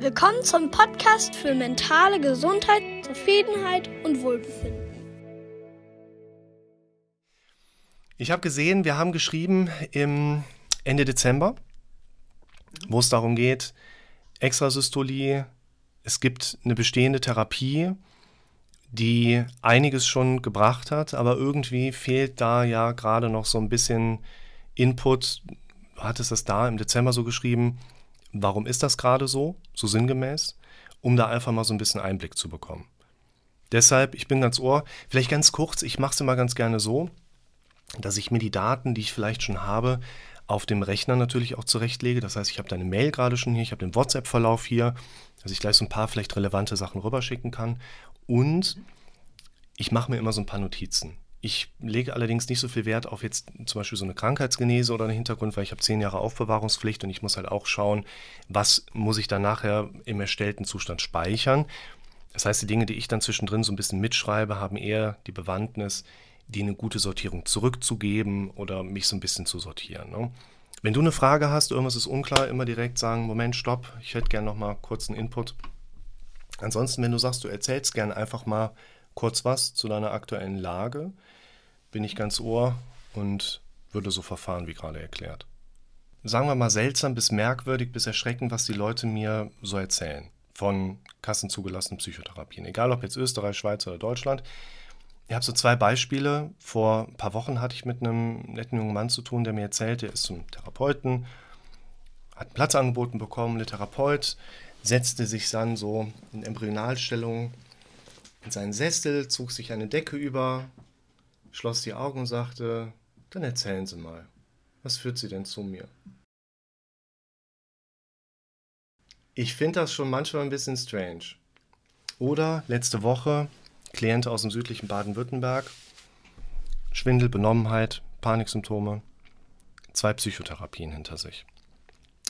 Willkommen zum Podcast für mentale Gesundheit, Zufriedenheit und Wohlbefinden. Ich habe gesehen, wir haben geschrieben im Ende Dezember, wo es darum geht, Extrasystolie, es gibt eine bestehende Therapie, die einiges schon gebracht hat, aber irgendwie fehlt da ja gerade noch so ein bisschen Input. Hat es das da im Dezember so geschrieben? Warum ist das gerade so, so sinngemäß? Um da einfach mal so ein bisschen Einblick zu bekommen. Deshalb, ich bin ganz ohr, vielleicht ganz kurz, ich mache es immer ganz gerne so, dass ich mir die Daten, die ich vielleicht schon habe, auf dem Rechner natürlich auch zurechtlege. Das heißt, ich habe deine Mail gerade schon hier, ich habe den WhatsApp-Verlauf hier, dass ich gleich so ein paar vielleicht relevante Sachen rüberschicken kann. Und ich mache mir immer so ein paar Notizen. Ich lege allerdings nicht so viel Wert auf jetzt zum Beispiel so eine Krankheitsgenese oder einen Hintergrund, weil ich habe zehn Jahre Aufbewahrungspflicht und ich muss halt auch schauen, was muss ich dann nachher im erstellten Zustand speichern. Das heißt, die Dinge, die ich dann zwischendrin so ein bisschen mitschreibe, haben eher die Bewandtnis, die eine gute Sortierung zurückzugeben oder mich so ein bisschen zu sortieren. Ne? Wenn du eine Frage hast, irgendwas ist unklar, immer direkt sagen, Moment, stopp, ich hätte gerne noch mal kurz einen Input. Ansonsten, wenn du sagst, du erzählst gerne einfach mal kurz was zu deiner aktuellen Lage, bin ich ganz ohr und würde so verfahren wie gerade erklärt. Sagen wir mal seltsam bis merkwürdig bis erschreckend, was die Leute mir so erzählen von kassenzugelassenen Psychotherapien. Egal ob jetzt Österreich, Schweiz oder Deutschland. Ich habe so zwei Beispiele. Vor ein paar Wochen hatte ich mit einem netten jungen Mann zu tun, der mir erzählte, er ist zum Therapeuten, hat einen Platz angeboten bekommen. Der Therapeut setzte sich dann so in Embryonalstellung in seinen Sessel, zog sich eine Decke über, schloss die Augen und sagte, dann erzählen Sie mal, was führt Sie denn zu mir? Ich finde das schon manchmal ein bisschen strange. Oder letzte Woche, Klient aus dem südlichen Baden-Württemberg, Schwindel, Benommenheit, Paniksymptome, zwei Psychotherapien hinter sich.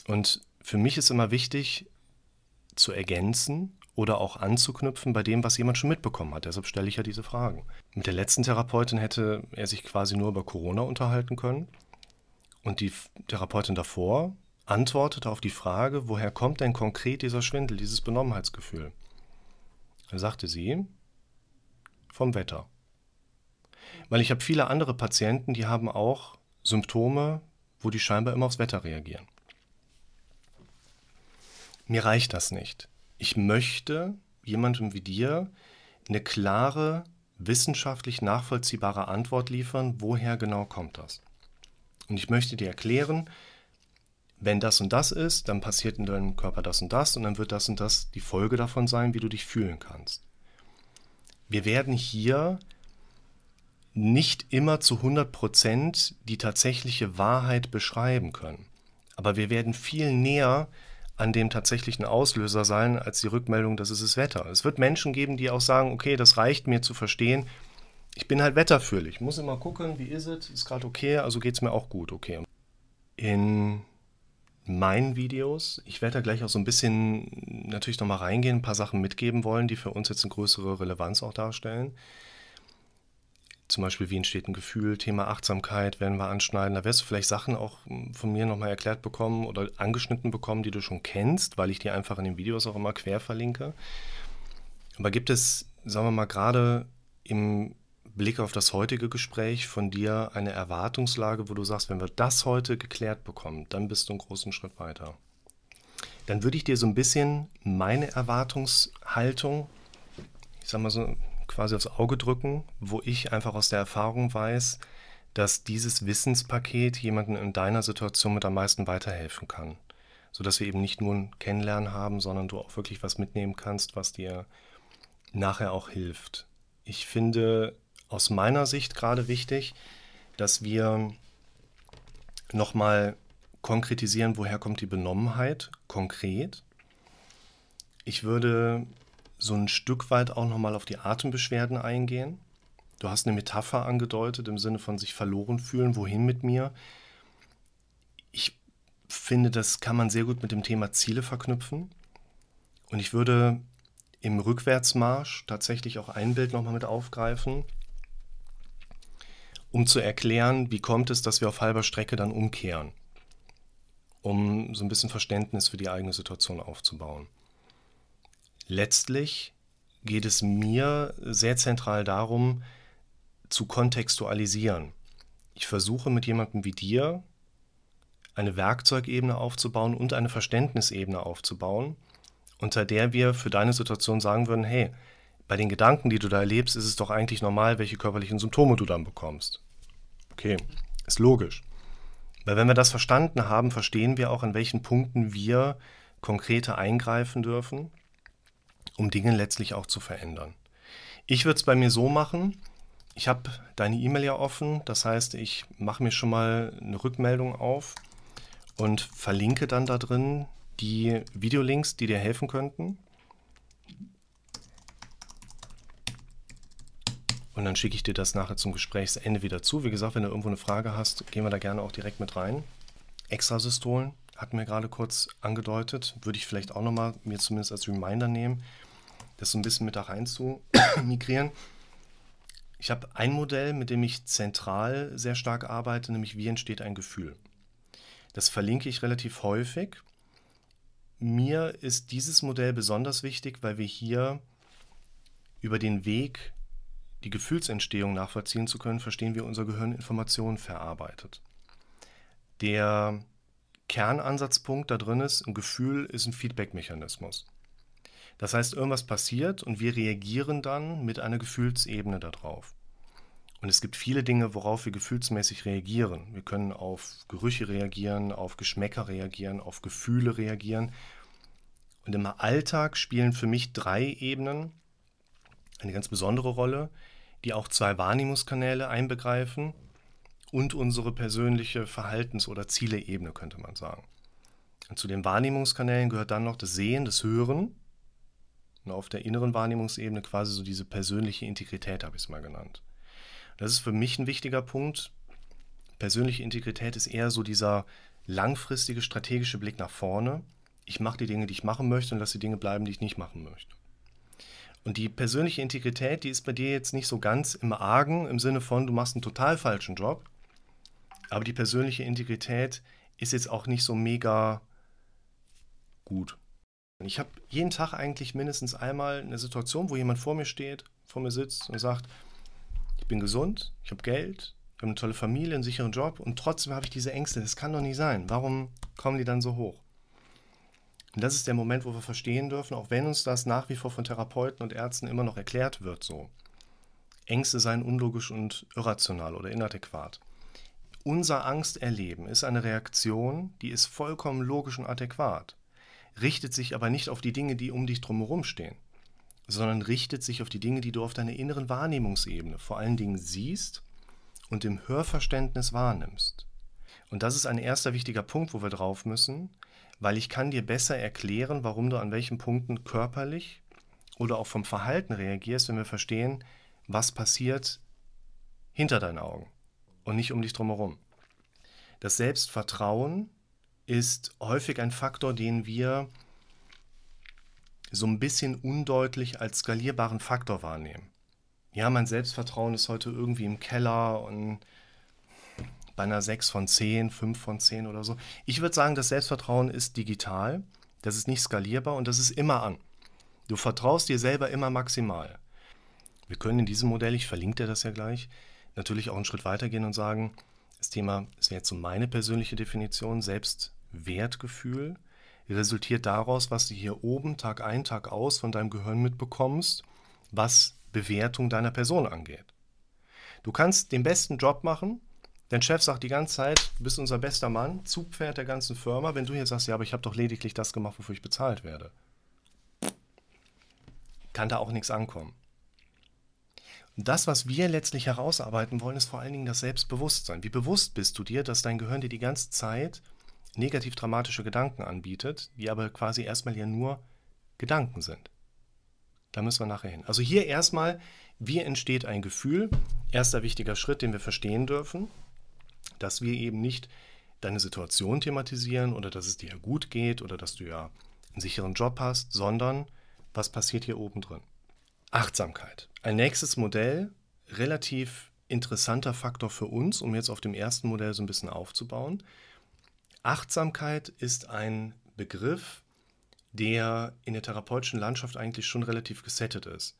Und für mich ist immer wichtig zu ergänzen, oder auch anzuknüpfen bei dem, was jemand schon mitbekommen hat. Deshalb stelle ich ja diese Fragen. Mit der letzten Therapeutin hätte er sich quasi nur über Corona unterhalten können. Und die Therapeutin davor antwortete auf die Frage, woher kommt denn konkret dieser Schwindel, dieses Benommenheitsgefühl? Da sagte sie, vom Wetter. Weil ich habe viele andere Patienten, die haben auch Symptome, wo die scheinbar immer aufs Wetter reagieren. Mir reicht das nicht ich möchte jemandem wie dir eine klare, wissenschaftlich nachvollziehbare Antwort liefern, woher genau kommt das. Und ich möchte dir erklären, wenn das und das ist, dann passiert in deinem Körper das und das und dann wird das und das die Folge davon sein, wie du dich fühlen kannst. Wir werden hier nicht immer zu 100% die tatsächliche Wahrheit beschreiben können. Aber wir werden viel näher an dem tatsächlichen Auslöser sein, als die Rückmeldung, das ist das Wetter. Es wird Menschen geben, die auch sagen, okay, das reicht mir zu verstehen. Ich bin halt wetterführlich. Ich muss immer gucken, wie ist es? Ist gerade okay, also geht es mir auch gut, okay. In meinen Videos, ich werde da gleich auch so ein bisschen natürlich nochmal reingehen, ein paar Sachen mitgeben wollen, die für uns jetzt eine größere Relevanz auch darstellen zum Beispiel, wie entsteht ein Gefühl, Thema Achtsamkeit werden wir anschneiden. Da wirst du vielleicht Sachen auch von mir nochmal erklärt bekommen oder angeschnitten bekommen, die du schon kennst, weil ich die einfach in den Videos auch immer quer verlinke. Aber gibt es, sagen wir mal, gerade im Blick auf das heutige Gespräch von dir eine Erwartungslage, wo du sagst, wenn wir das heute geklärt bekommen, dann bist du einen großen Schritt weiter. Dann würde ich dir so ein bisschen meine Erwartungshaltung, ich sag mal so, quasi aufs Auge drücken, wo ich einfach aus der Erfahrung weiß, dass dieses Wissenspaket jemandem in deiner Situation mit am meisten weiterhelfen kann. Sodass wir eben nicht nur ein Kennenlernen haben, sondern du auch wirklich was mitnehmen kannst, was dir nachher auch hilft. Ich finde aus meiner Sicht gerade wichtig, dass wir nochmal konkretisieren, woher kommt die Benommenheit konkret. Ich würde so ein Stück weit auch nochmal auf die Atembeschwerden eingehen. Du hast eine Metapher angedeutet im Sinne von sich verloren fühlen, wohin mit mir. Ich finde, das kann man sehr gut mit dem Thema Ziele verknüpfen. Und ich würde im Rückwärtsmarsch tatsächlich auch ein Bild nochmal mit aufgreifen, um zu erklären, wie kommt es, dass wir auf halber Strecke dann umkehren, um so ein bisschen Verständnis für die eigene Situation aufzubauen. Letztlich geht es mir sehr zentral darum, zu kontextualisieren. Ich versuche mit jemandem wie dir eine Werkzeugebene aufzubauen und eine Verständnisebene aufzubauen, unter der wir für deine Situation sagen würden, hey, bei den Gedanken, die du da erlebst, ist es doch eigentlich normal, welche körperlichen Symptome du dann bekommst. Okay, ist logisch. Weil wenn wir das verstanden haben, verstehen wir auch, an welchen Punkten wir konkreter eingreifen dürfen, um Dinge letztlich auch zu verändern. Ich würde es bei mir so machen, ich habe deine E-Mail ja offen, das heißt, ich mache mir schon mal eine Rückmeldung auf und verlinke dann da drin die Videolinks, die dir helfen könnten. Und dann schicke ich dir das nachher zum Gesprächsende wieder zu. Wie gesagt, wenn du irgendwo eine Frage hast, gehen wir da gerne auch direkt mit rein. Extrasystolen hatten wir gerade kurz angedeutet. Würde ich vielleicht auch nochmal mir zumindest als Reminder nehmen, das so ein bisschen mit da rein zu migrieren. Ich habe ein Modell, mit dem ich zentral sehr stark arbeite, nämlich wie entsteht ein Gefühl. Das verlinke ich relativ häufig. Mir ist dieses Modell besonders wichtig, weil wir hier über den Weg, die Gefühlsentstehung nachvollziehen zu können, verstehen, wie unser Gehirn Informationen verarbeitet. Der Kernansatzpunkt da drin ist, ein Gefühl ist ein Feedback-Mechanismus. Das heißt, irgendwas passiert und wir reagieren dann mit einer Gefühlsebene darauf. Und es gibt viele Dinge, worauf wir gefühlsmäßig reagieren. Wir können auf Gerüche reagieren, auf Geschmäcker reagieren, auf Gefühle reagieren. Und im Alltag spielen für mich drei Ebenen eine ganz besondere Rolle, die auch zwei Wahrnehmungskanäle einbegreifen und unsere persönliche Verhaltens- oder Zieleebene, könnte man sagen. Und zu den Wahrnehmungskanälen gehört dann noch das Sehen, das Hören und auf der inneren Wahrnehmungsebene quasi so diese persönliche Integrität, habe ich es mal genannt. Das ist für mich ein wichtiger Punkt. Persönliche Integrität ist eher so dieser langfristige strategische Blick nach vorne. Ich mache die Dinge, die ich machen möchte und lasse die Dinge bleiben, die ich nicht machen möchte. Und die persönliche Integrität, die ist bei dir jetzt nicht so ganz im Argen, im Sinne von, du machst einen total falschen Job. Aber die persönliche Integrität ist jetzt auch nicht so mega gut. Ich habe jeden Tag eigentlich mindestens einmal eine Situation, wo jemand vor mir steht, vor mir sitzt und sagt, ich bin gesund, ich habe Geld, ich habe eine tolle Familie, einen sicheren Job und trotzdem habe ich diese Ängste. Das kann doch nicht sein. Warum kommen die dann so hoch? Und das ist der Moment, wo wir verstehen dürfen, auch wenn uns das nach wie vor von Therapeuten und Ärzten immer noch erklärt wird, so. Ängste seien unlogisch und irrational oder inadäquat. Unser Angsterleben ist eine Reaktion, die ist vollkommen logisch und adäquat, richtet sich aber nicht auf die Dinge, die um dich drumherum stehen, sondern richtet sich auf die Dinge, die du auf deiner inneren Wahrnehmungsebene vor allen Dingen siehst und im Hörverständnis wahrnimmst. Und das ist ein erster wichtiger Punkt, wo wir drauf müssen, weil ich kann dir besser erklären, warum du an welchen Punkten körperlich oder auch vom Verhalten reagierst, wenn wir verstehen, was passiert hinter deinen Augen und nicht um dich drumherum. Das Selbstvertrauen ist häufig ein Faktor, den wir so ein bisschen undeutlich als skalierbaren Faktor wahrnehmen. Ja, mein Selbstvertrauen ist heute irgendwie im Keller und bei einer 6 von 10, 5 von 10 oder so. Ich würde sagen, das Selbstvertrauen ist digital, das ist nicht skalierbar und das ist immer an. Du vertraust dir selber immer maximal. Wir können in diesem Modell, ich verlinke dir das ja gleich, natürlich auch einen Schritt weitergehen und sagen, das Thema, das wäre jetzt so meine persönliche Definition, Selbstwertgefühl, resultiert daraus, was du hier oben Tag ein, Tag aus von deinem Gehirn mitbekommst, was Bewertung deiner Person angeht. Du kannst den besten Job machen, Dein Chef sagt die ganze Zeit, du bist unser bester Mann, Zugpferd der ganzen Firma. Wenn du hier sagst, ja, aber ich habe doch lediglich das gemacht, wofür ich bezahlt werde, kann da auch nichts ankommen. Das, was wir letztlich herausarbeiten wollen, ist vor allen Dingen das Selbstbewusstsein. Wie bewusst bist du dir, dass dein Gehirn dir die ganze Zeit negativ dramatische Gedanken anbietet, die aber quasi erstmal ja nur Gedanken sind. Da müssen wir nachher hin. Also hier erstmal, wie entsteht ein Gefühl? Erster wichtiger Schritt, den wir verstehen dürfen dass wir eben nicht deine Situation thematisieren oder dass es dir gut geht oder dass du ja einen sicheren Job hast, sondern was passiert hier oben drin. Achtsamkeit. Ein nächstes Modell, relativ interessanter Faktor für uns, um jetzt auf dem ersten Modell so ein bisschen aufzubauen. Achtsamkeit ist ein Begriff, der in der therapeutischen Landschaft eigentlich schon relativ gesettet ist.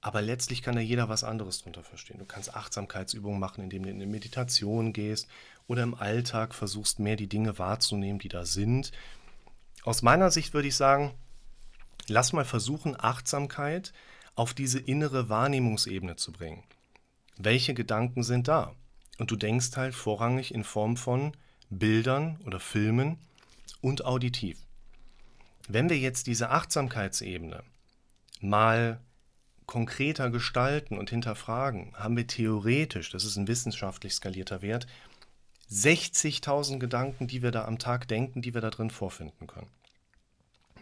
Aber letztlich kann da jeder was anderes drunter verstehen. Du kannst Achtsamkeitsübungen machen, indem du in eine Meditation gehst oder im Alltag versuchst, mehr die Dinge wahrzunehmen, die da sind. Aus meiner Sicht würde ich sagen, lass mal versuchen, Achtsamkeit auf diese innere Wahrnehmungsebene zu bringen. Welche Gedanken sind da? Und du denkst halt vorrangig in Form von Bildern oder Filmen und auditiv. Wenn wir jetzt diese Achtsamkeitsebene mal konkreter gestalten und hinterfragen, haben wir theoretisch, das ist ein wissenschaftlich skalierter Wert, 60.000 Gedanken, die wir da am Tag denken, die wir da drin vorfinden können.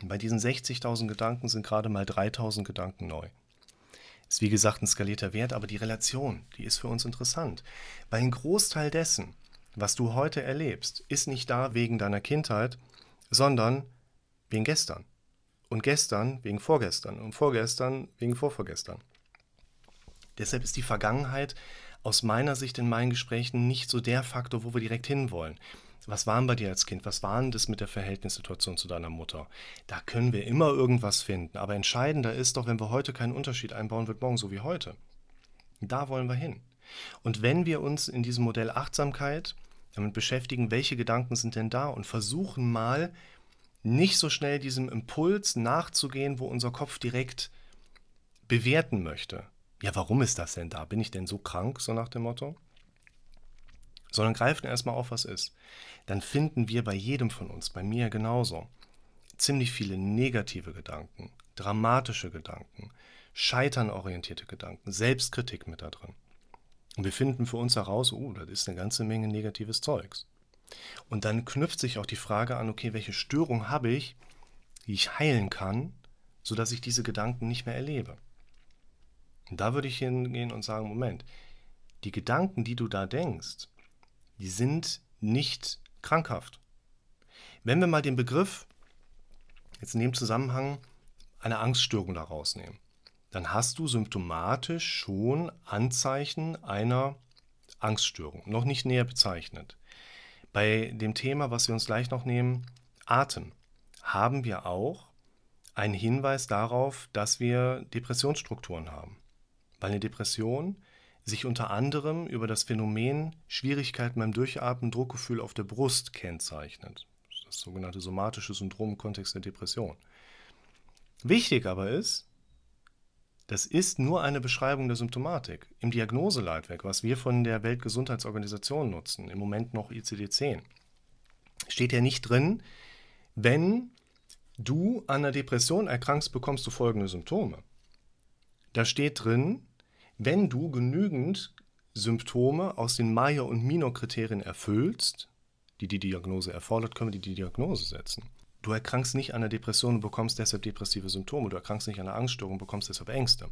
Bei diesen 60.000 Gedanken sind gerade mal 3.000 Gedanken neu. Ist wie gesagt ein skalierter Wert, aber die Relation, die ist für uns interessant. Weil ein Großteil dessen, was du heute erlebst, ist nicht da wegen deiner Kindheit, sondern wegen gestern und gestern wegen vorgestern und vorgestern wegen vorvorgestern. Deshalb ist die Vergangenheit aus meiner Sicht in meinen Gesprächen nicht so der Faktor, wo wir direkt hinwollen. Was waren bei dir als Kind? Was war denn das mit der Verhältnissituation zu deiner Mutter? Da können wir immer irgendwas finden. Aber entscheidender ist doch, wenn wir heute keinen Unterschied einbauen, wird morgen so wie heute. Da wollen wir hin. Und wenn wir uns in diesem Modell Achtsamkeit damit beschäftigen, welche Gedanken sind denn da und versuchen mal nicht so schnell diesem Impuls nachzugehen, wo unser Kopf direkt bewerten möchte. Ja, warum ist das denn da? Bin ich denn so krank, so nach dem Motto? Sondern greifen erstmal auf, was ist. Dann finden wir bei jedem von uns, bei mir genauso, ziemlich viele negative Gedanken, dramatische Gedanken, scheiternorientierte Gedanken, Selbstkritik mit da drin. Und wir finden für uns heraus, oh, das ist eine ganze Menge negatives Zeugs. Und dann knüpft sich auch die Frage an, okay, welche Störung habe ich, die ich heilen kann, sodass ich diese Gedanken nicht mehr erlebe. Und da würde ich hingehen und sagen, Moment, die Gedanken, die du da denkst, die sind nicht krankhaft. Wenn wir mal den Begriff jetzt in dem Zusammenhang eine Angststörung da rausnehmen, dann hast du symptomatisch schon Anzeichen einer Angststörung, noch nicht näher bezeichnet. Bei dem Thema, was wir uns gleich noch nehmen, Atem, haben wir auch einen Hinweis darauf, dass wir Depressionsstrukturen haben. Weil eine Depression sich unter anderem über das Phänomen Schwierigkeiten beim Durchatmen, Druckgefühl auf der Brust kennzeichnet. Das sogenannte somatische Syndrom im Kontext der Depression. Wichtig aber ist, das ist nur eine Beschreibung der Symptomatik. Im Diagnoseleitwerk, was wir von der Weltgesundheitsorganisation nutzen, im Moment noch ICD-10, steht ja nicht drin, wenn du an einer Depression erkrankst, bekommst du folgende Symptome. Da steht drin, wenn du genügend Symptome aus den Maya- und Minor-Kriterien erfüllst, die die Diagnose erfordert, können wir die Diagnose setzen. Du erkrankst nicht an einer Depression und bekommst deshalb depressive Symptome. Du erkrankst nicht an einer Angststörung und bekommst deshalb Ängste.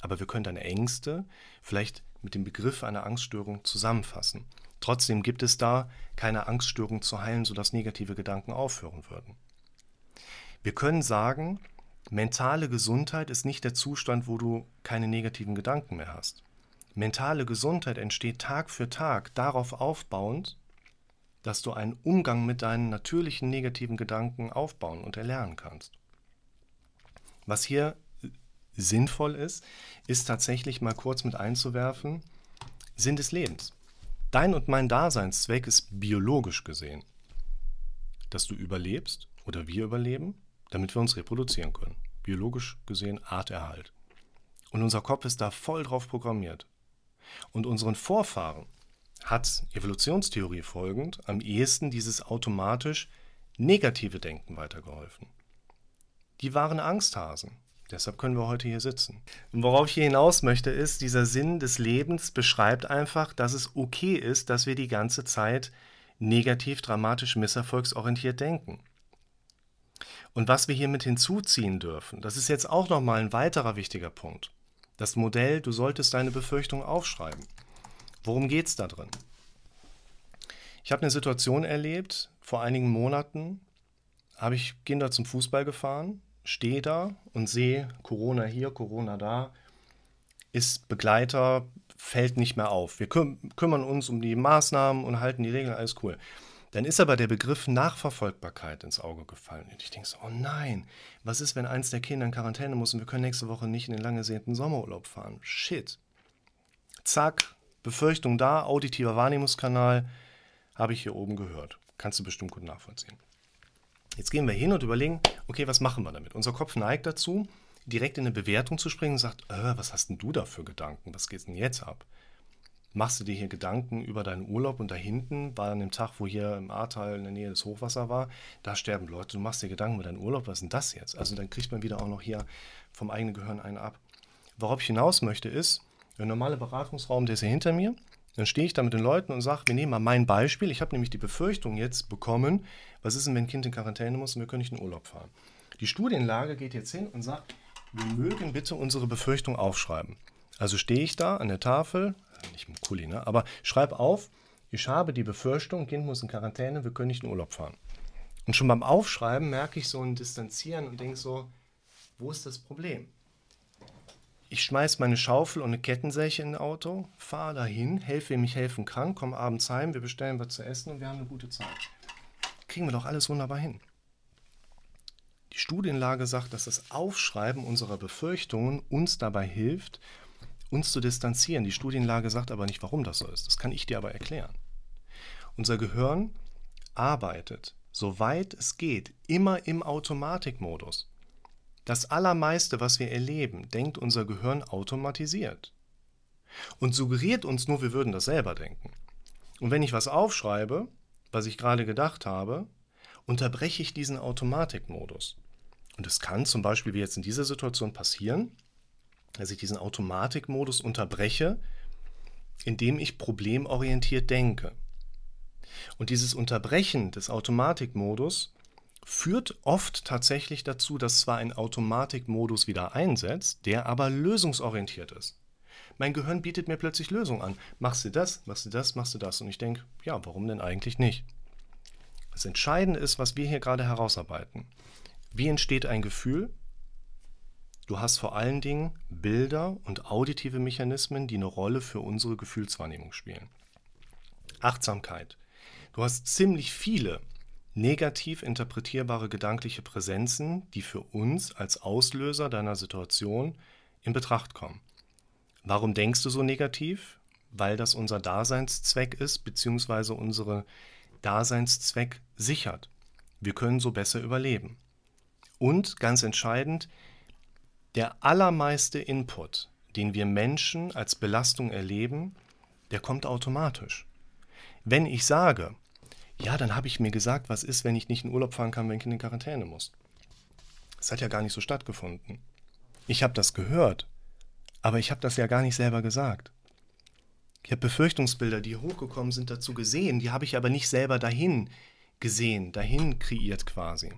Aber wir können deine Ängste vielleicht mit dem Begriff einer Angststörung zusammenfassen. Trotzdem gibt es da keine Angststörung zu heilen, sodass negative Gedanken aufhören würden. Wir können sagen, mentale Gesundheit ist nicht der Zustand, wo du keine negativen Gedanken mehr hast. Mentale Gesundheit entsteht Tag für Tag darauf aufbauend, dass du einen Umgang mit deinen natürlichen negativen Gedanken aufbauen und erlernen kannst. Was hier sinnvoll ist, ist tatsächlich mal kurz mit einzuwerfen, Sinn des Lebens. Dein und mein Daseinszweck ist biologisch gesehen, dass du überlebst oder wir überleben, damit wir uns reproduzieren können. Biologisch gesehen Arterhalt. Und unser Kopf ist da voll drauf programmiert. Und unseren Vorfahren hat Evolutionstheorie folgend am ehesten dieses automatisch negative Denken weitergeholfen. Die waren Angsthasen. Deshalb können wir heute hier sitzen. Und worauf ich hier hinaus möchte, ist, dieser Sinn des Lebens beschreibt einfach, dass es okay ist, dass wir die ganze Zeit negativ, dramatisch, misserfolgsorientiert denken. Und was wir hiermit hinzuziehen dürfen, das ist jetzt auch nochmal ein weiterer wichtiger Punkt. Das Modell, du solltest deine Befürchtung aufschreiben. Worum geht es da drin? Ich habe eine Situation erlebt, vor einigen Monaten habe ich Kinder zum Fußball gefahren, stehe da und sehe Corona hier, Corona da, ist Begleiter, fällt nicht mehr auf. Wir küm kümmern uns um die Maßnahmen und halten die Regeln, alles cool. Dann ist aber der Begriff Nachverfolgbarkeit ins Auge gefallen. Und ich denke so, oh nein, was ist, wenn eins der Kinder in Quarantäne muss und wir können nächste Woche nicht in den lang ersehnten Sommerurlaub fahren? Shit. Zack, Befürchtung da, auditiver Wahrnehmungskanal, habe ich hier oben gehört. Kannst du bestimmt gut nachvollziehen. Jetzt gehen wir hin und überlegen, okay, was machen wir damit? Unser Kopf neigt dazu, direkt in eine Bewertung zu springen und sagt, äh, was hast denn du da für Gedanken? Was geht denn jetzt ab? Machst du dir hier Gedanken über deinen Urlaub und da hinten war an dem Tag, wo hier im Ahrtal in der Nähe des Hochwasser war, da sterben Leute, du machst dir Gedanken über deinen Urlaub, was ist denn das jetzt? Also dann kriegt man wieder auch noch hier vom eigenen Gehirn einen ab. Worauf ich hinaus möchte ist, der normale Beratungsraum, der ist hier hinter mir, dann stehe ich da mit den Leuten und sage, wir nehmen mal mein Beispiel. Ich habe nämlich die Befürchtung jetzt bekommen, was ist denn, wenn ein Kind in Quarantäne muss und wir können nicht in den Urlaub fahren. Die Studienlage geht jetzt hin und sagt, wir mögen bitte unsere Befürchtung aufschreiben. Also stehe ich da an der Tafel, nicht mit Kuli, ne? aber schreib auf, ich habe die Befürchtung, Kind muss in Quarantäne, wir können nicht in Urlaub fahren. Und schon beim Aufschreiben merke ich so ein Distanzieren und denke so, wo ist das Problem? Ich schmeiße meine Schaufel und eine Kettensäge in ein Auto, fahre dahin, helfe, wem ich helfen kann, komme abends heim, wir bestellen was zu essen und wir haben eine gute Zeit. Kriegen wir doch alles wunderbar hin. Die Studienlage sagt, dass das Aufschreiben unserer Befürchtungen uns dabei hilft, uns zu distanzieren. Die Studienlage sagt aber nicht, warum das so ist. Das kann ich dir aber erklären. Unser Gehirn arbeitet, soweit es geht, immer im Automatikmodus. Das Allermeiste, was wir erleben, denkt unser Gehirn automatisiert. Und suggeriert uns nur, wir würden das selber denken. Und wenn ich was aufschreibe, was ich gerade gedacht habe, unterbreche ich diesen Automatikmodus. Und es kann zum Beispiel wie jetzt in dieser Situation passieren, dass ich diesen Automatikmodus unterbreche, indem ich problemorientiert denke. Und dieses Unterbrechen des Automatikmodus führt oft tatsächlich dazu, dass zwar ein Automatikmodus wieder einsetzt, der aber lösungsorientiert ist. Mein Gehirn bietet mir plötzlich Lösungen an. Machst du das, machst du das, machst du das. Und ich denke, ja, warum denn eigentlich nicht? Das Entscheidende ist, was wir hier gerade herausarbeiten. Wie entsteht ein Gefühl? Du hast vor allen Dingen Bilder und auditive Mechanismen, die eine Rolle für unsere Gefühlswahrnehmung spielen. Achtsamkeit. Du hast ziemlich viele negativ interpretierbare gedankliche Präsenzen, die für uns als Auslöser deiner Situation in Betracht kommen. Warum denkst du so negativ? Weil das unser Daseinszweck ist, beziehungsweise unsere Daseinszweck sichert. Wir können so besser überleben. Und ganz entscheidend, der allermeiste Input, den wir Menschen als Belastung erleben, der kommt automatisch. Wenn ich sage, ja, dann habe ich mir gesagt, was ist, wenn ich nicht in Urlaub fahren kann, wenn ich in Quarantäne muss. Das hat ja gar nicht so stattgefunden. Ich habe das gehört, aber ich habe das ja gar nicht selber gesagt. Ich habe Befürchtungsbilder, die hochgekommen sind, dazu gesehen, die habe ich aber nicht selber dahin gesehen, dahin kreiert quasi.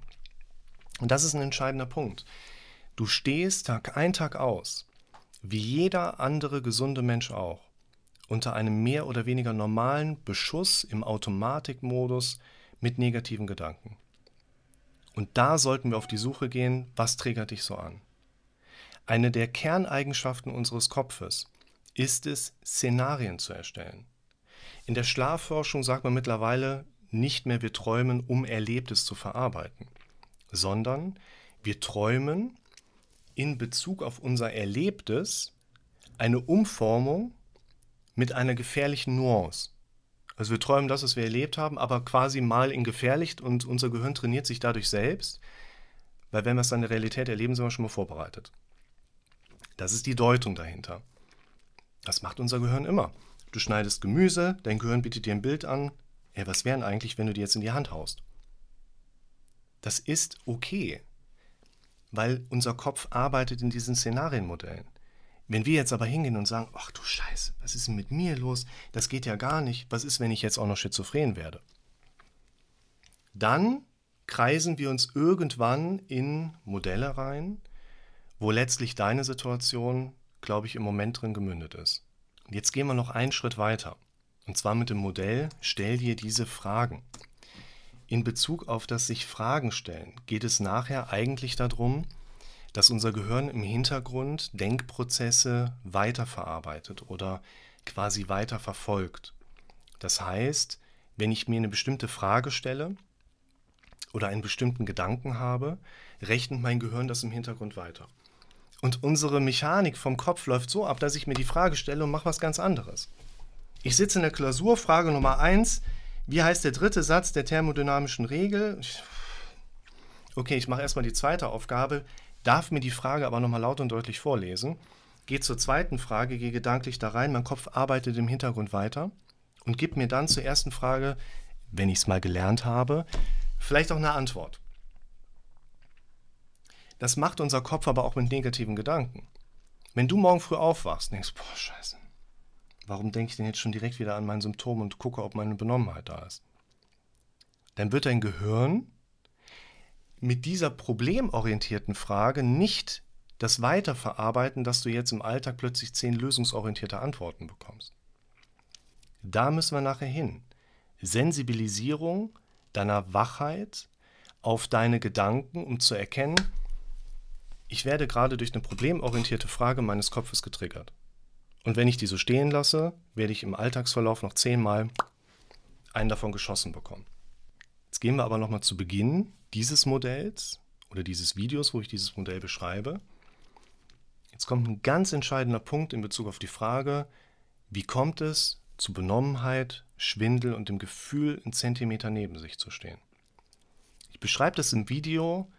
Und das ist ein entscheidender Punkt. Du stehst Tag ein, Tag aus, wie jeder andere gesunde Mensch auch, unter einem mehr oder weniger normalen Beschuss im Automatikmodus mit negativen Gedanken. Und da sollten wir auf die Suche gehen, was triggert dich so an? Eine der Kerneigenschaften unseres Kopfes ist es, Szenarien zu erstellen. In der Schlafforschung sagt man mittlerweile nicht mehr, wir träumen, um Erlebtes zu verarbeiten, sondern wir träumen, in Bezug auf unser Erlebtes eine Umformung mit einer gefährlichen Nuance. Also wir träumen das, was wir erlebt haben, aber quasi mal in gefährlich und unser Gehirn trainiert sich dadurch selbst, weil wenn wir es dann in der Realität erleben, sind wir schon mal vorbereitet. Das ist die Deutung dahinter. Das macht unser Gehirn immer. Du schneidest Gemüse, dein Gehirn bietet dir ein Bild an. Ey, was wären eigentlich, wenn du dir jetzt in die Hand haust? Das ist okay weil unser Kopf arbeitet in diesen Szenarienmodellen. Wenn wir jetzt aber hingehen und sagen, ach du Scheiße, was ist denn mit mir los? Das geht ja gar nicht. Was ist, wenn ich jetzt auch noch schizophren werde? Dann kreisen wir uns irgendwann in Modelle rein, wo letztlich deine Situation, glaube ich, im Moment drin gemündet ist. Jetzt gehen wir noch einen Schritt weiter. Und zwar mit dem Modell, stell dir diese Fragen. In Bezug auf das sich Fragen stellen geht es nachher eigentlich darum, dass unser Gehirn im Hintergrund Denkprozesse weiterverarbeitet oder quasi weiter verfolgt. Das heißt, wenn ich mir eine bestimmte Frage stelle oder einen bestimmten Gedanken habe, rechnet mein Gehirn das im Hintergrund weiter. Und unsere Mechanik vom Kopf läuft so ab, dass ich mir die Frage stelle und mache was ganz anderes. Ich sitze in der Klausur, Frage Nummer 1, wie heißt der dritte Satz der thermodynamischen Regel? Okay, ich mache erstmal die zweite Aufgabe, darf mir die Frage aber nochmal laut und deutlich vorlesen. Gehe zur zweiten Frage, gehe gedanklich da rein, mein Kopf arbeitet im Hintergrund weiter und gibt mir dann zur ersten Frage, wenn ich es mal gelernt habe, vielleicht auch eine Antwort. Das macht unser Kopf aber auch mit negativen Gedanken. Wenn du morgen früh aufwachst, denkst, boah, scheiße, warum denke ich denn jetzt schon direkt wieder an mein Symptom und gucke, ob meine Benommenheit da ist? Dann wird dein Gehirn mit dieser problemorientierten Frage nicht das Weiterverarbeiten, dass du jetzt im Alltag plötzlich zehn lösungsorientierte Antworten bekommst. Da müssen wir nachher hin. Sensibilisierung deiner Wachheit auf deine Gedanken, um zu erkennen, ich werde gerade durch eine problemorientierte Frage meines Kopfes getriggert. Und wenn ich die so stehen lasse, werde ich im Alltagsverlauf noch zehnmal einen davon geschossen bekommen. Jetzt gehen wir aber nochmal zu Beginn dieses Modells oder dieses Videos, wo ich dieses Modell beschreibe. Jetzt kommt ein ganz entscheidender Punkt in Bezug auf die Frage, wie kommt es zu Benommenheit, Schwindel und dem Gefühl, einen Zentimeter neben sich zu stehen. Ich beschreibe das im Video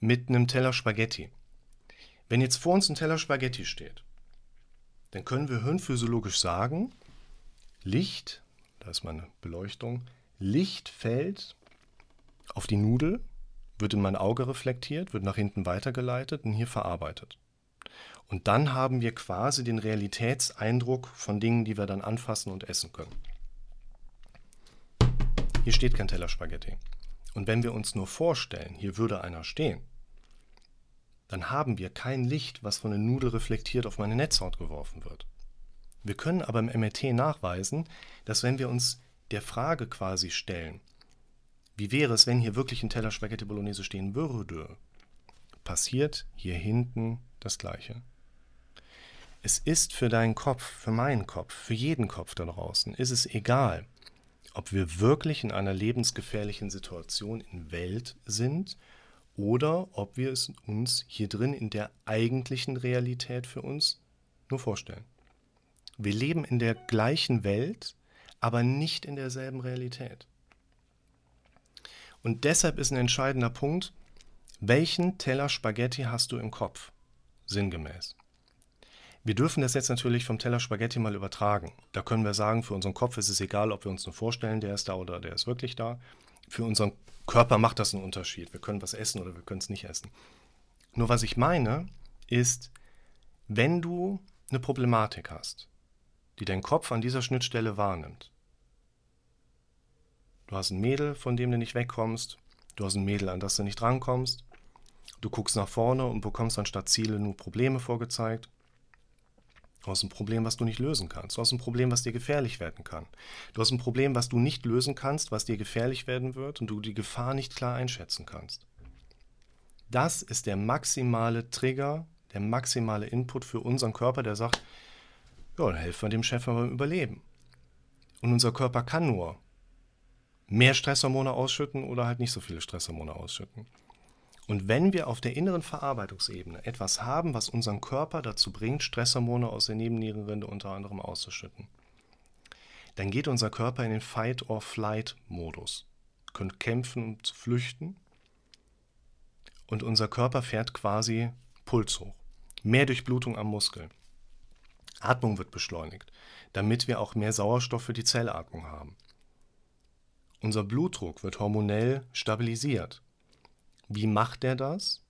mit einem Teller Spaghetti. Wenn jetzt vor uns ein Teller Spaghetti steht, dann können wir hirnphysiologisch sagen, Licht, da ist meine Beleuchtung, Licht fällt auf die Nudel, wird in mein Auge reflektiert, wird nach hinten weitergeleitet und hier verarbeitet. Und dann haben wir quasi den Realitätseindruck von Dingen, die wir dann anfassen und essen können. Hier steht kein Teller Spaghetti. Und wenn wir uns nur vorstellen, hier würde einer stehen, dann haben wir kein Licht, was von der Nudel reflektiert auf meine Netzhaut geworfen wird. Wir können aber im MRT nachweisen, dass wenn wir uns der Frage quasi stellen, wie wäre es, wenn hier wirklich ein Teller Spaghetti Bolognese stehen würde, passiert hier hinten das Gleiche. Es ist für deinen Kopf, für meinen Kopf, für jeden Kopf da draußen, ist es egal, ob wir wirklich in einer lebensgefährlichen Situation in Welt sind oder ob wir es uns hier drin in der eigentlichen Realität für uns nur vorstellen. Wir leben in der gleichen Welt, aber nicht in derselben Realität. Und deshalb ist ein entscheidender Punkt, welchen Teller Spaghetti hast du im Kopf? Sinngemäß. Wir dürfen das jetzt natürlich vom Teller Spaghetti mal übertragen. Da können wir sagen, für unseren Kopf ist es egal, ob wir uns nur vorstellen, der ist da oder der ist wirklich da. Für unseren Körper macht das einen Unterschied. Wir können was essen oder wir können es nicht essen. Nur was ich meine, ist, wenn du eine Problematik hast, die dein Kopf an dieser Schnittstelle wahrnimmt. Du hast ein Mädel, von dem du nicht wegkommst. Du hast ein Mädel, an das du nicht drankommst. Du guckst nach vorne und bekommst anstatt Ziele nur Probleme vorgezeigt. Du hast ein Problem, was du nicht lösen kannst. Du hast ein Problem, was dir gefährlich werden kann. Du hast ein Problem, was du nicht lösen kannst, was dir gefährlich werden wird und du die Gefahr nicht klar einschätzen kannst. Das ist der maximale Trigger, der maximale Input für unseren Körper, der sagt, ja, dann helfen wir dem Chef beim Überleben. Und unser Körper kann nur mehr Stresshormone ausschütten oder halt nicht so viele Stresshormone ausschütten. Und wenn wir auf der inneren Verarbeitungsebene etwas haben, was unseren Körper dazu bringt, Stresshormone aus der Nebennierenrinde unter anderem auszuschütten, dann geht unser Körper in den Fight-or-Flight-Modus. Könnt kämpfen, um zu flüchten. Und unser Körper fährt quasi Puls hoch. Mehr Durchblutung am Muskel. Atmung wird beschleunigt, damit wir auch mehr Sauerstoff für die Zellatmung haben. Unser Blutdruck wird hormonell stabilisiert. Wie macht er das?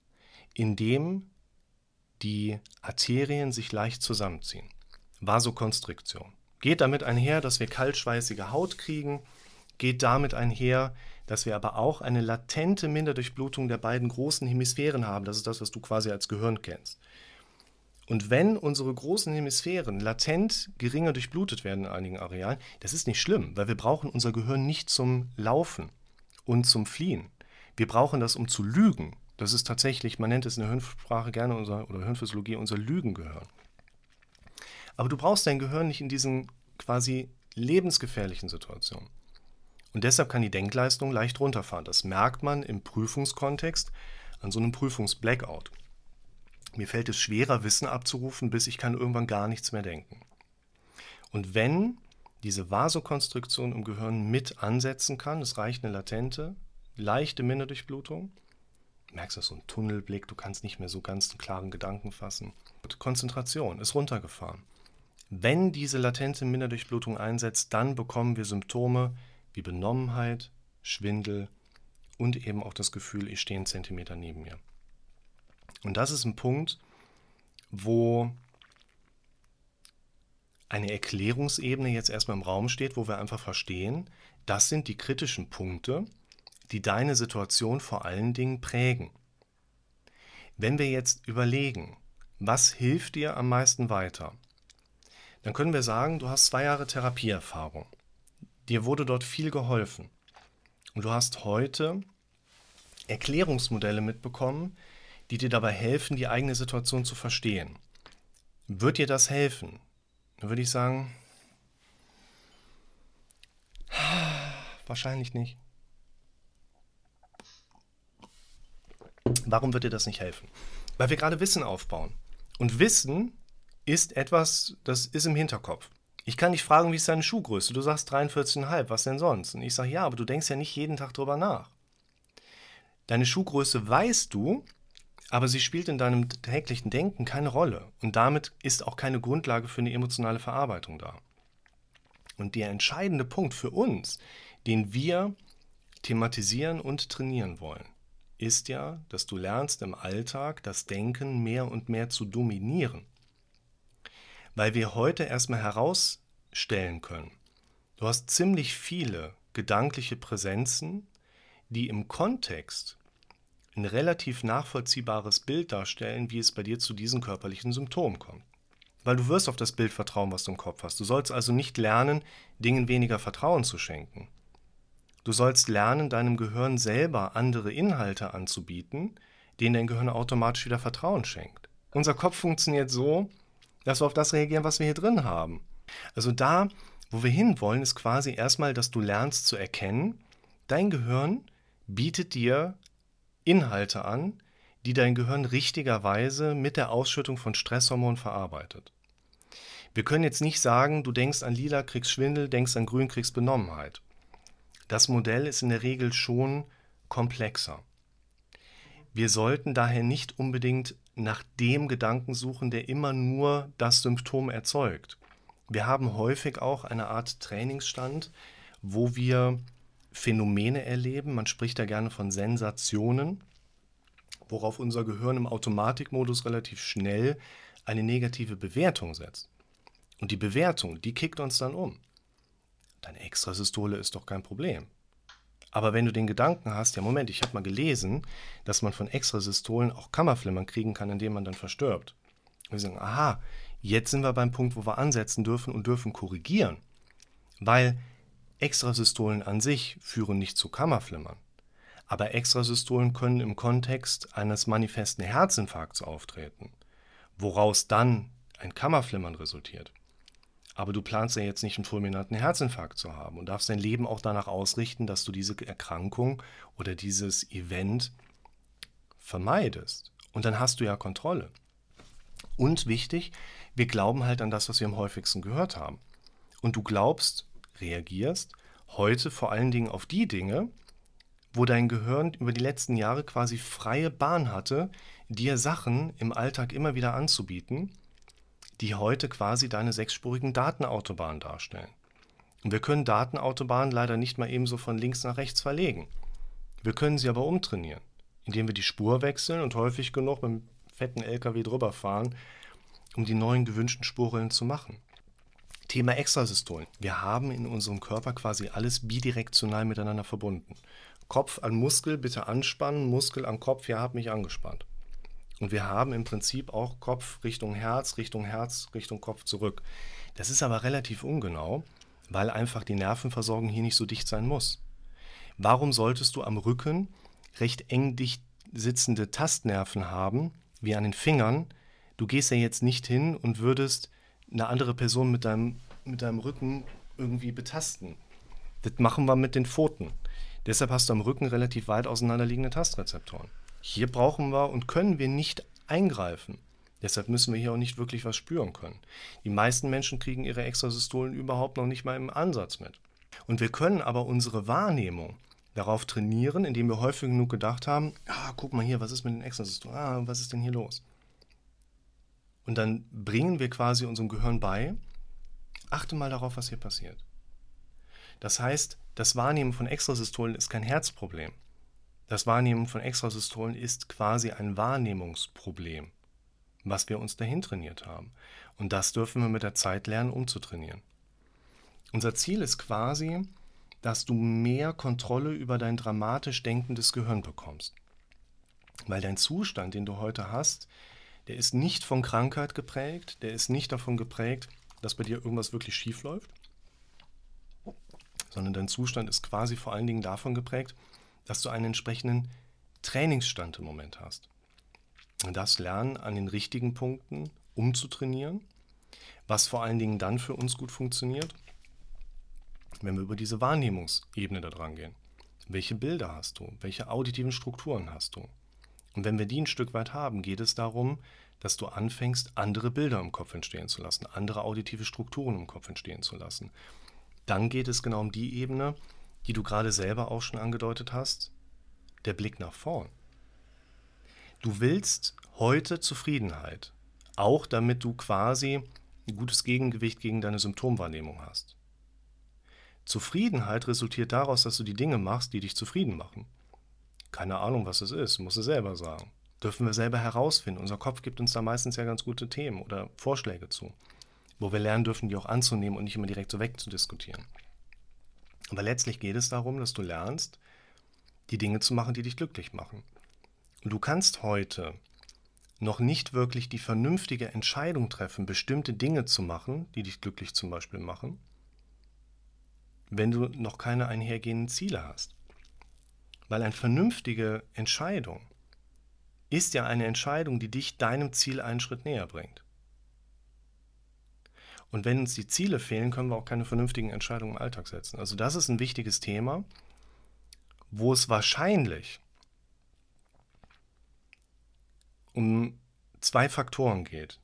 Indem die Arterien sich leicht zusammenziehen. Vasokonstriktion. Geht damit einher, dass wir kaltschweißige Haut kriegen, geht damit einher, dass wir aber auch eine latente Minderdurchblutung der beiden großen Hemisphären haben. Das ist das, was du quasi als Gehirn kennst. Und wenn unsere großen Hemisphären latent geringer durchblutet werden in einigen Arealen, das ist nicht schlimm, weil wir brauchen unser Gehirn nicht zum Laufen und zum Fliehen. Wir brauchen das, um zu lügen. Das ist tatsächlich, man nennt es in der Hirnsprache gerne unser, oder Hirnphysiologie unser Lügengehirn. Aber du brauchst dein Gehirn nicht in diesen quasi lebensgefährlichen Situationen. Und deshalb kann die Denkleistung leicht runterfahren. Das merkt man im Prüfungskontext an so einem Prüfungs-Blackout. Mir fällt es schwerer, Wissen abzurufen, bis ich kann irgendwann gar nichts mehr denken. Und wenn diese Vasokonstriktion im Gehirn mit ansetzen kann, es reicht eine latente, leichte Minderdurchblutung, merkst du so einen Tunnelblick, du kannst nicht mehr so ganz einen klaren Gedanken fassen. Konzentration ist runtergefahren. Wenn diese latente Minderdurchblutung einsetzt, dann bekommen wir Symptome wie Benommenheit, Schwindel und eben auch das Gefühl, ich stehe einen Zentimeter neben mir. Und das ist ein Punkt, wo eine Erklärungsebene jetzt erstmal im Raum steht, wo wir einfach verstehen, das sind die kritischen Punkte, die deine Situation vor allen Dingen prägen. Wenn wir jetzt überlegen, was hilft dir am meisten weiter, dann können wir sagen, du hast zwei Jahre Therapieerfahrung. Dir wurde dort viel geholfen. Und du hast heute Erklärungsmodelle mitbekommen, die dir dabei helfen, die eigene Situation zu verstehen. Wird dir das helfen? Dann würde ich sagen, wahrscheinlich nicht. Warum wird dir das nicht helfen? Weil wir gerade Wissen aufbauen. Und Wissen ist etwas, das ist im Hinterkopf. Ich kann dich fragen, wie ist deine Schuhgröße? Du sagst 43,5, was denn sonst? Und ich sage, ja, aber du denkst ja nicht jeden Tag drüber nach. Deine Schuhgröße weißt du, aber sie spielt in deinem täglichen Denken keine Rolle und damit ist auch keine Grundlage für eine emotionale Verarbeitung da. Und der entscheidende Punkt für uns, den wir thematisieren und trainieren wollen, ist ja, dass du lernst im Alltag das Denken mehr und mehr zu dominieren. Weil wir heute erstmal herausstellen können, du hast ziemlich viele gedankliche Präsenzen, die im Kontext ein relativ nachvollziehbares Bild darstellen, wie es bei dir zu diesen körperlichen Symptomen kommt. Weil du wirst auf das Bild vertrauen, was du im Kopf hast. Du sollst also nicht lernen, Dingen weniger Vertrauen zu schenken. Du sollst lernen, deinem Gehirn selber andere Inhalte anzubieten, denen dein Gehirn automatisch wieder Vertrauen schenkt. Unser Kopf funktioniert so, dass wir auf das reagieren, was wir hier drin haben. Also da, wo wir hinwollen, ist quasi erstmal, dass du lernst zu erkennen, dein Gehirn bietet dir Inhalte an, die dein Gehirn richtigerweise mit der Ausschüttung von Stresshormonen verarbeitet. Wir können jetzt nicht sagen, du denkst an lila, kriegst Schwindel, denkst an grün, kriegst Benommenheit. Das Modell ist in der Regel schon komplexer. Wir sollten daher nicht unbedingt nach dem Gedanken suchen, der immer nur das Symptom erzeugt. Wir haben häufig auch eine Art Trainingsstand, wo wir Phänomene erleben. Man spricht da gerne von Sensationen, worauf unser Gehirn im Automatikmodus relativ schnell eine negative Bewertung setzt. Und die Bewertung, die kickt uns dann um. Deine Extrasystole ist doch kein Problem. Aber wenn du den Gedanken hast, ja Moment, ich habe mal gelesen, dass man von Extrasystolen auch Kammerflimmern kriegen kann, indem man dann verstirbt. Wir sagen, aha, jetzt sind wir beim Punkt, wo wir ansetzen dürfen und dürfen korrigieren. Weil Extrasystolen an sich führen nicht zu Kammerflimmern, aber Extrasystolen können im Kontext eines manifesten Herzinfarkts auftreten, woraus dann ein Kammerflimmern resultiert. Aber du planst ja jetzt nicht einen fulminanten Herzinfarkt zu haben und darfst dein Leben auch danach ausrichten, dass du diese Erkrankung oder dieses Event vermeidest. Und dann hast du ja Kontrolle. Und wichtig, wir glauben halt an das, was wir am häufigsten gehört haben. Und du glaubst reagierst, heute vor allen Dingen auf die Dinge, wo dein Gehirn über die letzten Jahre quasi freie Bahn hatte, dir Sachen im Alltag immer wieder anzubieten, die heute quasi deine sechsspurigen Datenautobahnen darstellen. Und wir können Datenautobahnen leider nicht mal ebenso von links nach rechts verlegen. Wir können sie aber umtrainieren, indem wir die Spur wechseln und häufig genug mit einem fetten LKW drüber fahren, um die neuen gewünschten Spurrillen zu machen. Thema Extrasystolen. Wir haben in unserem Körper quasi alles bidirektional miteinander verbunden. Kopf an Muskel bitte anspannen, Muskel an Kopf, ja, hab mich angespannt. Und wir haben im Prinzip auch Kopf Richtung Herz, Richtung Herz, Richtung Kopf zurück. Das ist aber relativ ungenau, weil einfach die Nervenversorgung hier nicht so dicht sein muss. Warum solltest du am Rücken recht eng dicht sitzende Tastnerven haben, wie an den Fingern? Du gehst ja jetzt nicht hin und würdest eine andere Person mit deinem, mit deinem Rücken irgendwie betasten. Das machen wir mit den Pfoten. Deshalb hast du am Rücken relativ weit auseinanderliegende Tastrezeptoren. Hier brauchen wir und können wir nicht eingreifen. Deshalb müssen wir hier auch nicht wirklich was spüren können. Die meisten Menschen kriegen ihre Extrasystolen überhaupt noch nicht mal im Ansatz mit. Und wir können aber unsere Wahrnehmung darauf trainieren, indem wir häufig genug gedacht haben, ah, guck mal hier, was ist mit den Extrasystolen? Ah, was ist denn hier los? Und dann bringen wir quasi unserem Gehirn bei, achte mal darauf, was hier passiert. Das heißt, das Wahrnehmen von Extrasystolen ist kein Herzproblem. Das Wahrnehmen von Extrasystolen ist quasi ein Wahrnehmungsproblem, was wir uns dahin trainiert haben. Und das dürfen wir mit der Zeit lernen, umzutrainieren. Unser Ziel ist quasi, dass du mehr Kontrolle über dein dramatisch denkendes Gehirn bekommst. Weil dein Zustand, den du heute hast, der ist nicht von Krankheit geprägt, der ist nicht davon geprägt, dass bei dir irgendwas wirklich schief läuft, sondern dein Zustand ist quasi vor allen Dingen davon geprägt, dass du einen entsprechenden Trainingsstand im Moment hast. Das Lernen an den richtigen Punkten umzutrainieren, was vor allen Dingen dann für uns gut funktioniert, wenn wir über diese Wahrnehmungsebene da dran gehen. Welche Bilder hast du? Welche auditiven Strukturen hast du? Und wenn wir die ein Stück weit haben, geht es darum, dass du anfängst, andere Bilder im Kopf entstehen zu lassen, andere auditive Strukturen im Kopf entstehen zu lassen. Dann geht es genau um die Ebene, die du gerade selber auch schon angedeutet hast, der Blick nach vorn. Du willst heute Zufriedenheit, auch damit du quasi ein gutes Gegengewicht gegen deine Symptomwahrnehmung hast. Zufriedenheit resultiert daraus, dass du die Dinge machst, die dich zufrieden machen. Keine Ahnung, was es ist, musst du selber sagen. Dürfen wir selber herausfinden. Unser Kopf gibt uns da meistens ja ganz gute Themen oder Vorschläge zu, wo wir lernen dürfen, die auch anzunehmen und nicht immer direkt so wegzudiskutieren. Aber letztlich geht es darum, dass du lernst, die Dinge zu machen, die dich glücklich machen. Und du kannst heute noch nicht wirklich die vernünftige Entscheidung treffen, bestimmte Dinge zu machen, die dich glücklich zum Beispiel machen, wenn du noch keine einhergehenden Ziele hast. Weil eine vernünftige Entscheidung ist ja eine Entscheidung, die dich deinem Ziel einen Schritt näher bringt. Und wenn uns die Ziele fehlen, können wir auch keine vernünftigen Entscheidungen im Alltag setzen. Also das ist ein wichtiges Thema, wo es wahrscheinlich um zwei Faktoren geht,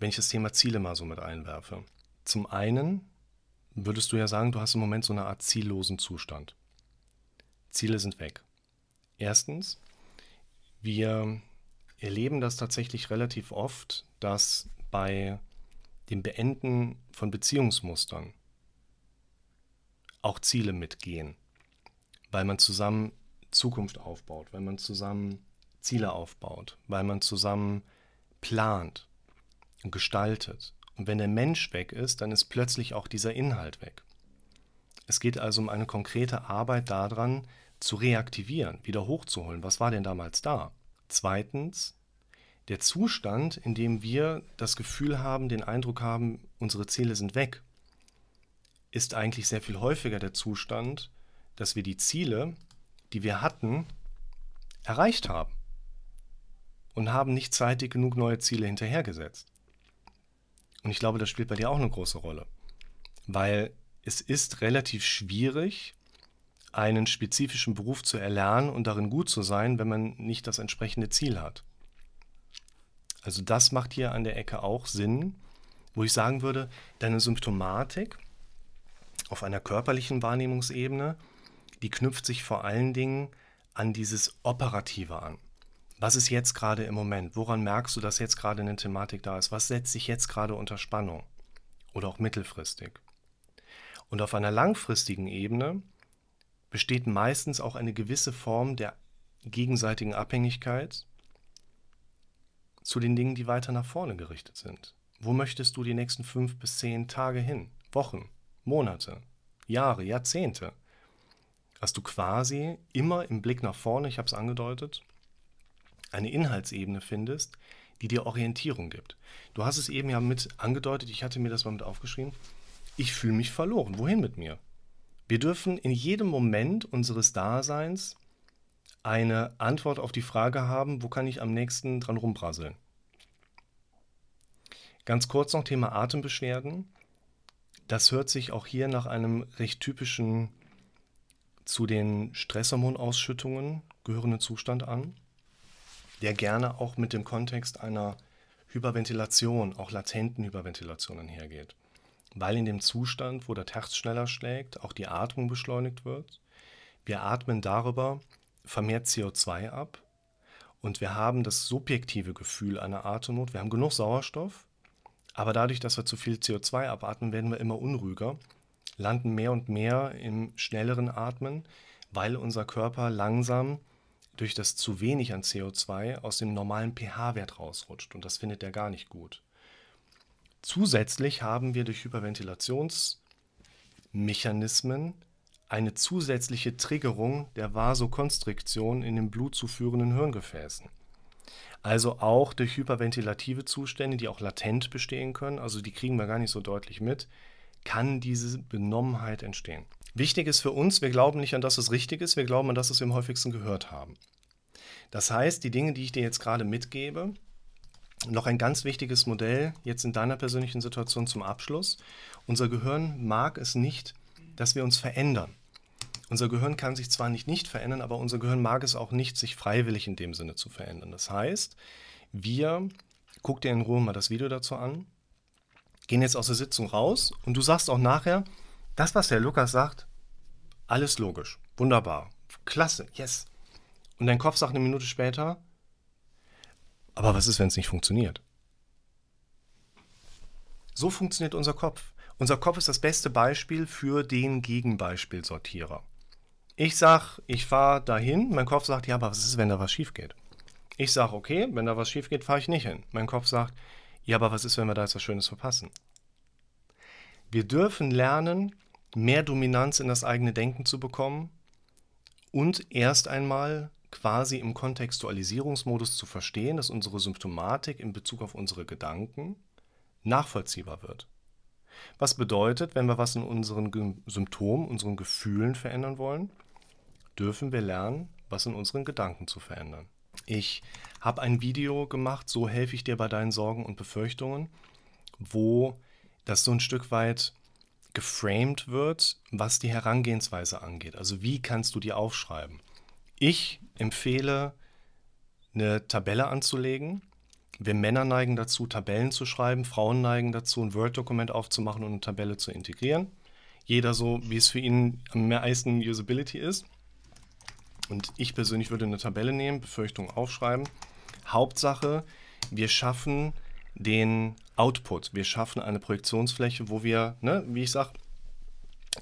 wenn ich das Thema Ziele mal so mit einwerfe. Zum einen würdest du ja sagen, du hast im Moment so eine Art ziellosen Zustand. Ziele sind weg. Erstens, wir erleben das tatsächlich relativ oft, dass bei dem Beenden von Beziehungsmustern auch Ziele mitgehen, weil man zusammen Zukunft aufbaut, weil man zusammen Ziele aufbaut, weil man zusammen plant und gestaltet. Und wenn der Mensch weg ist, dann ist plötzlich auch dieser Inhalt weg. Es geht also um eine konkrete Arbeit daran, zu reaktivieren, wieder hochzuholen. Was war denn damals da? Zweitens, der Zustand, in dem wir das Gefühl haben, den Eindruck haben, unsere Ziele sind weg, ist eigentlich sehr viel häufiger der Zustand, dass wir die Ziele, die wir hatten, erreicht haben und haben nicht zeitig genug neue Ziele hinterhergesetzt. Und ich glaube, das spielt bei dir auch eine große Rolle, weil es ist relativ schwierig, einen spezifischen Beruf zu erlernen und darin gut zu sein, wenn man nicht das entsprechende Ziel hat. Also das macht hier an der Ecke auch Sinn, wo ich sagen würde, deine Symptomatik auf einer körperlichen Wahrnehmungsebene, die knüpft sich vor allen Dingen an dieses Operative an. Was ist jetzt gerade im Moment? Woran merkst du, dass jetzt gerade eine Thematik da ist? Was setzt sich jetzt gerade unter Spannung? Oder auch mittelfristig? Und auf einer langfristigen Ebene besteht meistens auch eine gewisse Form der gegenseitigen Abhängigkeit zu den Dingen, die weiter nach vorne gerichtet sind. Wo möchtest du die nächsten fünf bis zehn Tage hin? Wochen, Monate, Jahre, Jahrzehnte? Hast du quasi immer im Blick nach vorne, ich habe es angedeutet, eine Inhaltsebene findest, die dir Orientierung gibt. Du hast es eben ja mit angedeutet, ich hatte mir das mal mit aufgeschrieben. Ich fühle mich verloren. Wohin mit mir? Wir dürfen in jedem Moment unseres Daseins eine Antwort auf die Frage haben, wo kann ich am nächsten dran rumprasseln. Ganz kurz noch Thema Atembeschwerden. Das hört sich auch hier nach einem recht typischen zu den Stresshormonausschüttungen gehörenden Zustand an, der gerne auch mit dem Kontext einer Hyperventilation, auch latenten Hyperventilation einhergeht. Weil in dem Zustand, wo das Herz schneller schlägt, auch die Atmung beschleunigt wird. Wir atmen darüber vermehrt CO2 ab und wir haben das subjektive Gefühl einer Atemnot. Wir haben genug Sauerstoff, aber dadurch, dass wir zu viel CO2 abatmen, werden wir immer unruhiger, landen mehr und mehr im schnelleren Atmen, weil unser Körper langsam durch das zu wenig an CO2 aus dem normalen pH-Wert rausrutscht. Und das findet er gar nicht gut. Zusätzlich haben wir durch Hyperventilationsmechanismen eine zusätzliche Triggerung der Vasokonstriktion in den Blut zuführenden Hirngefäßen. Also auch durch hyperventilative Zustände, die auch latent bestehen können, also die kriegen wir gar nicht so deutlich mit, kann diese Benommenheit entstehen. Wichtig ist für uns, wir glauben nicht an das, was richtig ist, wir glauben an das, was wir am häufigsten gehört haben. Das heißt, die Dinge, die ich dir jetzt gerade mitgebe, noch ein ganz wichtiges Modell jetzt in deiner persönlichen Situation zum Abschluss. Unser Gehirn mag es nicht, dass wir uns verändern. Unser Gehirn kann sich zwar nicht nicht verändern, aber unser Gehirn mag es auch nicht, sich freiwillig in dem Sinne zu verändern. Das heißt, wir, guck dir in Ruhe mal das Video dazu an, gehen jetzt aus der Sitzung raus und du sagst auch nachher, das, was der Lukas sagt, alles logisch, wunderbar, klasse, yes. Und dein Kopf sagt eine Minute später, aber was ist, wenn es nicht funktioniert? So funktioniert unser Kopf. Unser Kopf ist das beste Beispiel für den Gegenbeispielsortierer. Ich sag, ich fahre dahin, mein Kopf sagt, ja, aber was ist, wenn da was schief geht? Ich sage, okay, wenn da was schief geht, fahre ich nicht hin. Mein Kopf sagt, ja, aber was ist, wenn wir da jetzt was Schönes verpassen? Wir dürfen lernen, mehr Dominanz in das eigene Denken zu bekommen und erst einmal quasi im Kontextualisierungsmodus zu verstehen, dass unsere Symptomatik in Bezug auf unsere Gedanken nachvollziehbar wird. Was bedeutet, wenn wir was in unseren Symptomen, unseren Gefühlen verändern wollen, dürfen wir lernen, was in unseren Gedanken zu verändern. Ich habe ein Video gemacht, so helfe ich dir bei deinen Sorgen und Befürchtungen, wo das so ein Stück weit geframed wird, was die Herangehensweise angeht. Also wie kannst du die aufschreiben? Ich empfehle, eine Tabelle anzulegen. Wir Männer neigen dazu, Tabellen zu schreiben, Frauen neigen dazu, ein Word-Dokument aufzumachen und eine Tabelle zu integrieren. Jeder so, wie es für ihn am meisten Usability ist. Und ich persönlich würde eine Tabelle nehmen, Befürchtung aufschreiben. Hauptsache, wir schaffen den Output. Wir schaffen eine Projektionsfläche, wo wir, ne, wie ich sage,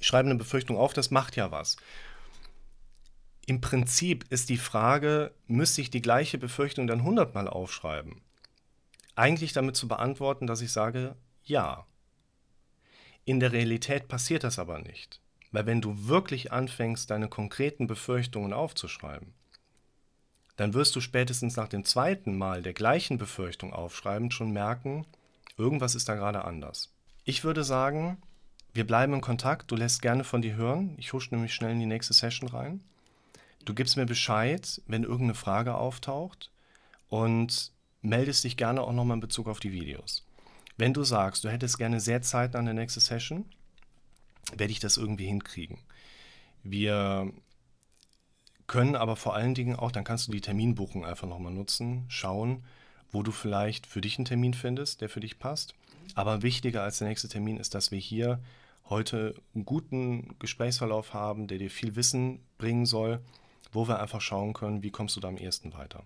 schreiben eine Befürchtung auf, das macht ja was. Im Prinzip ist die Frage, müsste ich die gleiche Befürchtung dann hundertmal aufschreiben? Eigentlich damit zu beantworten, dass ich sage, ja. In der Realität passiert das aber nicht. Weil wenn du wirklich anfängst, deine konkreten Befürchtungen aufzuschreiben, dann wirst du spätestens nach dem zweiten Mal der gleichen Befürchtung aufschreiben schon merken, irgendwas ist da gerade anders. Ich würde sagen, wir bleiben in Kontakt, du lässt gerne von dir hören. Ich husche nämlich schnell in die nächste Session rein. Du gibst mir Bescheid, wenn irgendeine Frage auftaucht und meldest dich gerne auch nochmal in Bezug auf die Videos. Wenn du sagst, du hättest gerne sehr Zeit an der nächsten Session, werde ich das irgendwie hinkriegen. Wir können aber vor allen Dingen auch, dann kannst du die Terminbuchung einfach nochmal nutzen, schauen, wo du vielleicht für dich einen Termin findest, der für dich passt. Aber wichtiger als der nächste Termin ist, dass wir hier heute einen guten Gesprächsverlauf haben, der dir viel Wissen bringen soll, wo wir einfach schauen können, wie kommst du da am ehesten weiter.